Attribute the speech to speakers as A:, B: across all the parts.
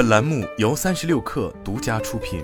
A: 本栏目由三十六氪独家出品。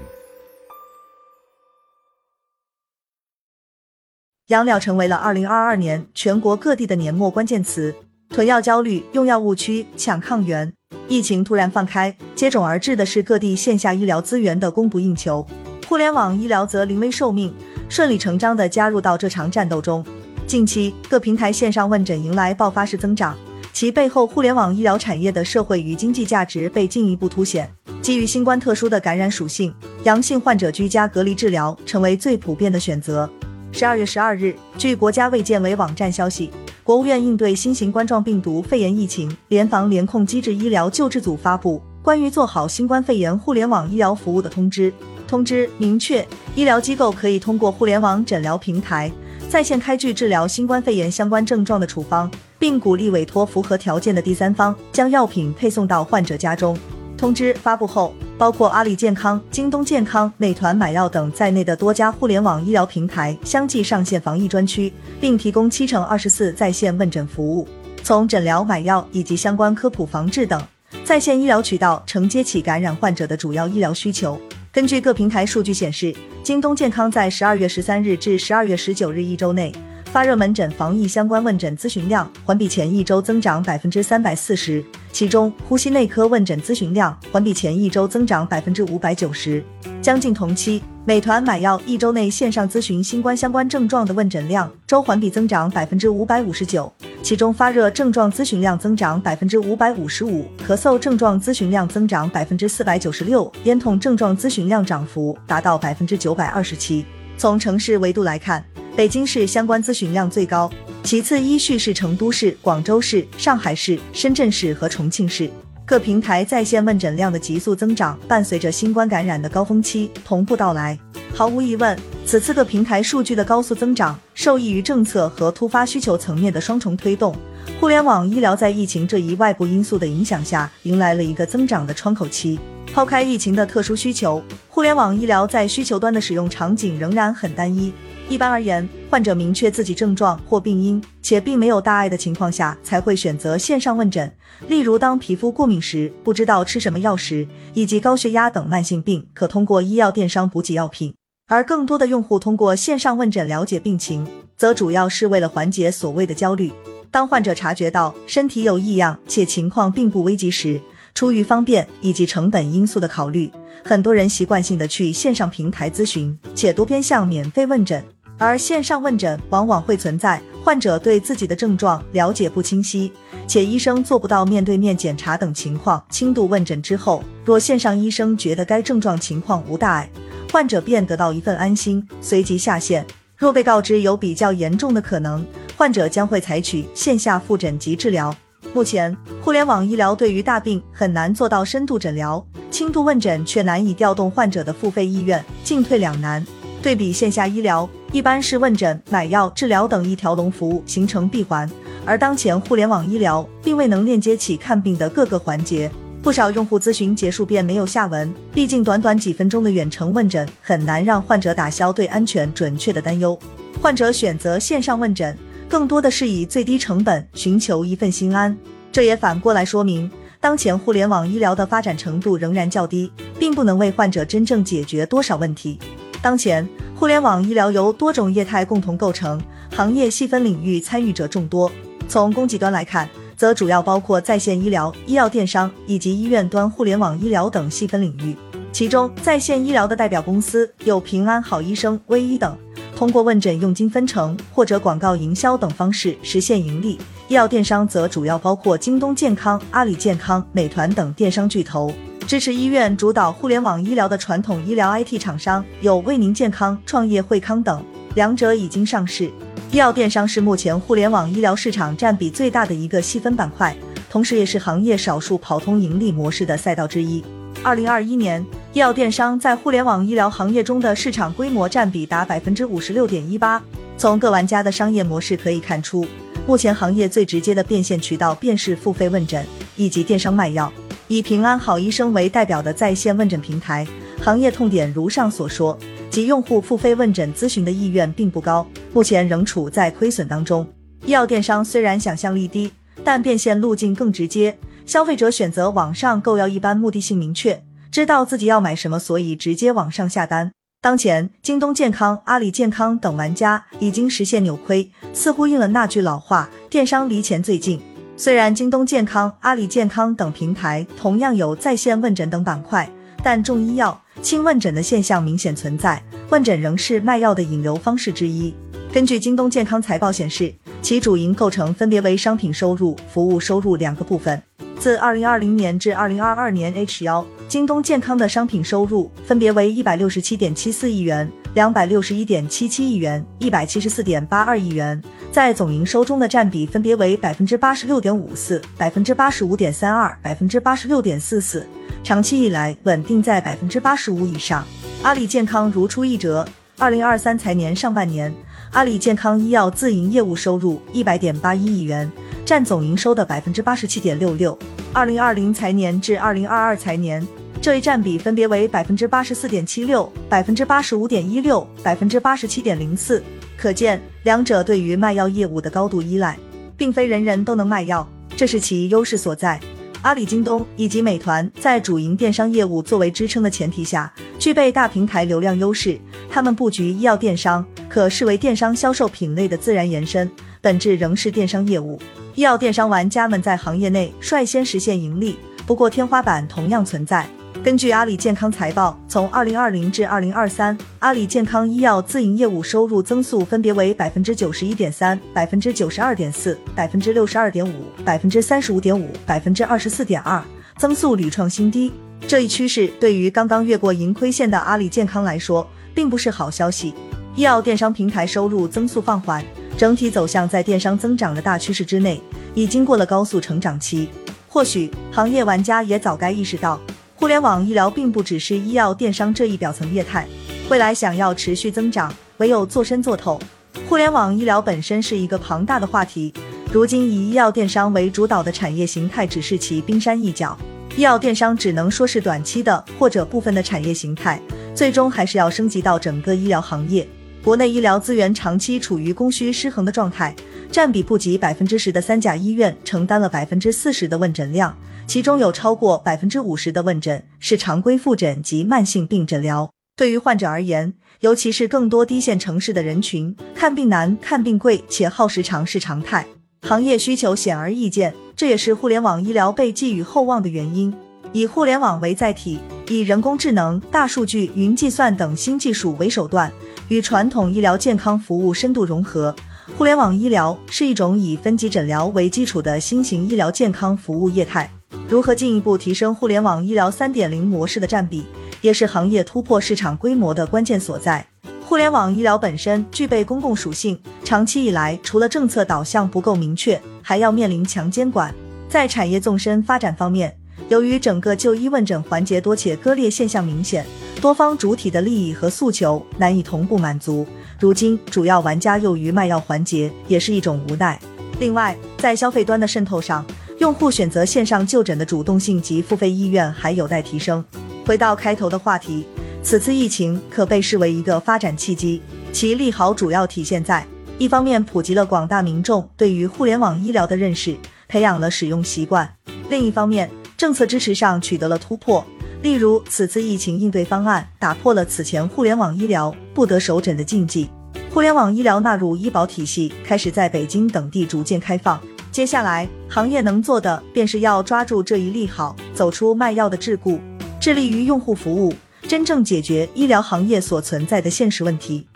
B: 养鸟成为了二零二二年全国各地的年末关键词，囤药焦虑、用药误区、抢抗原。疫情突然放开，接踵而至的是各地线下医疗资源的供不应求，互联网医疗则临危受命，顺理成章的加入到这场战斗中。近期，各平台线上问诊迎来爆发式增长，其背后互联网医疗产业的社会与经济价值被进一步凸显。基于新冠特殊的感染属性，阳性患者居家隔离治疗成为最普遍的选择。十二月十二日，据国家卫健委网站消息，国务院应对新型冠状病毒肺炎疫情联防联控机制医疗救治组发布关于做好新冠肺炎互联网医疗服务的通知。通知明确，医疗机构可以通过互联网诊疗平台。在线开具治疗新冠肺炎相关症状的处方，并鼓励委托符合条件的第三方将药品配送到患者家中。通知发布后，包括阿里健康、京东健康、美团买药等在内的多家互联网医疗平台相继上线防疫专区，并提供七乘二十四在线问诊服务，从诊疗、买药以及相关科普防治等在线医疗渠道承接起感染患者的主要医疗需求。根据各平台数据显示，京东健康在十二月十三日至十二月十九日一周内发热门诊防疫相关问诊咨询量环比前一周增长百分之三百四十，其中呼吸内科问诊咨询量环比前一周增长百分之五百九十。将近同期，美团买药一周内线上咨询新冠相关症状的问诊量周环比增长百分之五百五十九。其中发热症状咨询量增长百分之五百五十五，咳嗽症状咨询量增长百分之四百九十六，咽痛症状咨询量涨幅达到百分之九百二十七。从城市维度来看，北京市相关咨询量最高，其次依序是成都市、广州市、上海市、深圳市和重庆市。各平台在线问诊量的急速增长，伴随着新冠感染的高峰期同步到来。毫无疑问。此次各平台数据的高速增长，受益于政策和突发需求层面的双重推动。互联网医疗在疫情这一外部因素的影响下，迎来了一个增长的窗口期。抛开疫情的特殊需求，互联网医疗在需求端的使用场景仍然很单一。一般而言，患者明确自己症状或病因，且并没有大碍的情况下，才会选择线上问诊。例如，当皮肤过敏时，不知道吃什么药时，以及高血压等慢性病，可通过医药电商补给药品。而更多的用户通过线上问诊了解病情，则主要是为了缓解所谓的焦虑。当患者察觉到身体有异样且情况并不危急时，出于方便以及成本因素的考虑，很多人习惯性的去线上平台咨询，且多偏向免费问诊。而线上问诊往往会存在患者对自己的症状了解不清晰，且医生做不到面对面检查等情况。轻度问诊之后，若线上医生觉得该症状情况无大碍。患者便得到一份安心，随即下线。若被告知有比较严重的可能，患者将会采取线下复诊及治疗。目前，互联网医疗对于大病很难做到深度诊疗，轻度问诊却难以调动患者的付费意愿，进退两难。对比线下医疗，一般是问诊、买药、治疗等一条龙服务形成闭环，而当前互联网医疗并未能链接起看病的各个环节。不少用户咨询结束便没有下文，毕竟短短几分钟的远程问诊很难让患者打消对安全准确的担忧。患者选择线上问诊，更多的是以最低成本寻求一份心安。这也反过来说明，当前互联网医疗的发展程度仍然较低，并不能为患者真正解决多少问题。当前，互联网医疗由多种业态共同构成，行业细分领域参与者众多。从供给端来看，则主要包括在线医疗、医药电商以及医院端互联网医疗等细分领域。其中，在线医疗的代表公司有平安好医生、微医等，通过问诊佣金分成或者广告营销等方式实现盈利。医药电商则主要包括京东健康、阿里健康、美团等电商巨头。支持医院主导互联网医疗的传统医疗 IT 厂商有为宁健康、创业惠康等，两者已经上市。医药电商是目前互联网医疗市场占比最大的一个细分板块，同时也是行业少数跑通盈利模式的赛道之一。二零二一年，医药电商在互联网医疗行业中的市场规模占比达百分之五十六点一八。从各玩家的商业模式可以看出，目前行业最直接的变现渠道便是付费问诊以及电商卖药。以平安好医生为代表的在线问诊平台，行业痛点如上所说。及用户付费问诊咨询的意愿并不高，目前仍处在亏损当中。医药电商虽然想象力低，但变现路径更直接，消费者选择网上购药一般目的性明确，知道自己要买什么，所以直接网上下单。当前，京东健康、阿里健康等玩家已经实现扭亏，似乎应了那句老话：电商离钱最近。虽然京东健康、阿里健康等平台同样有在线问诊等板块，但重医药轻问诊的现象明显存在，问诊仍是卖药的引流方式之一。根据京东健康财报显示，其主营构成分别为商品收入、服务收入两个部分。自二零二零年至二零二二年 H 幺，京东健康的商品收入分别为一百六十七点七四亿元、两百六十一点七七亿元、一百七十四点八二亿元，在总营收中的占比分别为百分之八十六点五四、百分之八十五点三二、百分之八十六点四四，长期以来稳定在百分之八十五以上。阿里健康如出一辙，二零二三财年上半年，阿里健康医药自营业务收入一百点八一亿元。占总营收的百分之八十七点六六，二零二零财年至二零二二财年这一占比分别为百分之八十四点七六、百分之八十五点一六、百分之八十七点零四。可见，两者对于卖药业务的高度依赖，并非人人都能卖药，这是其优势所在。阿里、京东以及美团在主营电商业务作为支撑的前提下，具备大平台流量优势，他们布局医药电商，可视为电商销售品类的自然延伸，本质仍是电商业务。医药电商玩家们在行业内率先实现盈利，不过天花板同样存在。根据阿里健康财报，从二零二零至二零二三，阿里健康医药自营业务收入增速分别为百分之九十一点三、百分之九十二点四、百分之六十二点五、百分之三十五点五、百分之二十四点二，增速屡创新低。这一趋势对于刚刚越过盈亏线的阿里健康来说，并不是好消息。医药电商平台收入增速放缓。整体走向在电商增长的大趋势之内，已经过了高速成长期。或许行业玩家也早该意识到，互联网医疗并不只是医药电商这一表层业态，未来想要持续增长，唯有做深做透。互联网医疗本身是一个庞大的话题，如今以医药电商为主导的产业形态只是其冰山一角。医药电商只能说是短期的或者部分的产业形态，最终还是要升级到整个医疗行业。国内医疗资源长期处于供需失衡的状态，占比不及百分之十的三甲医院承担了百分之四十的问诊量，其中有超过百分之五十的问诊是常规复诊及慢性病诊疗。对于患者而言，尤其是更多低线城市的人群，看病难、看病贵且耗时长是常态。行业需求显而易见，这也是互联网医疗被寄予厚望的原因。以互联网为载体，以人工智能、大数据、云计算等新技术为手段。与传统医疗健康服务深度融合，互联网医疗是一种以分级诊疗为基础的新型医疗健康服务业态。如何进一步提升互联网医疗三点零模式的占比，也是行业突破市场规模的关键所在。互联网医疗本身具备公共属性，长期以来除了政策导向不够明确，还要面临强监管。在产业纵深发展方面，由于整个就医问诊环节多且割裂现象明显。多方主体的利益和诉求难以同步满足，如今主要玩家囿于卖药环节，也是一种无奈。另外，在消费端的渗透上，用户选择线上就诊的主动性及付费意愿还有待提升。回到开头的话题，此次疫情可被视为一个发展契机，其利好主要体现在：一方面普及了广大民众对于互联网医疗的认识，培养了使用习惯；另一方面，政策支持上取得了突破。例如，此次疫情应对方案打破了此前互联网医疗不得首诊的禁忌，互联网医疗纳入医保体系，开始在北京等地逐渐开放。接下来，行业能做的便是要抓住这一利好，走出卖药的桎梏，致力于用户服务，真正解决医疗行业所存在的现实问题。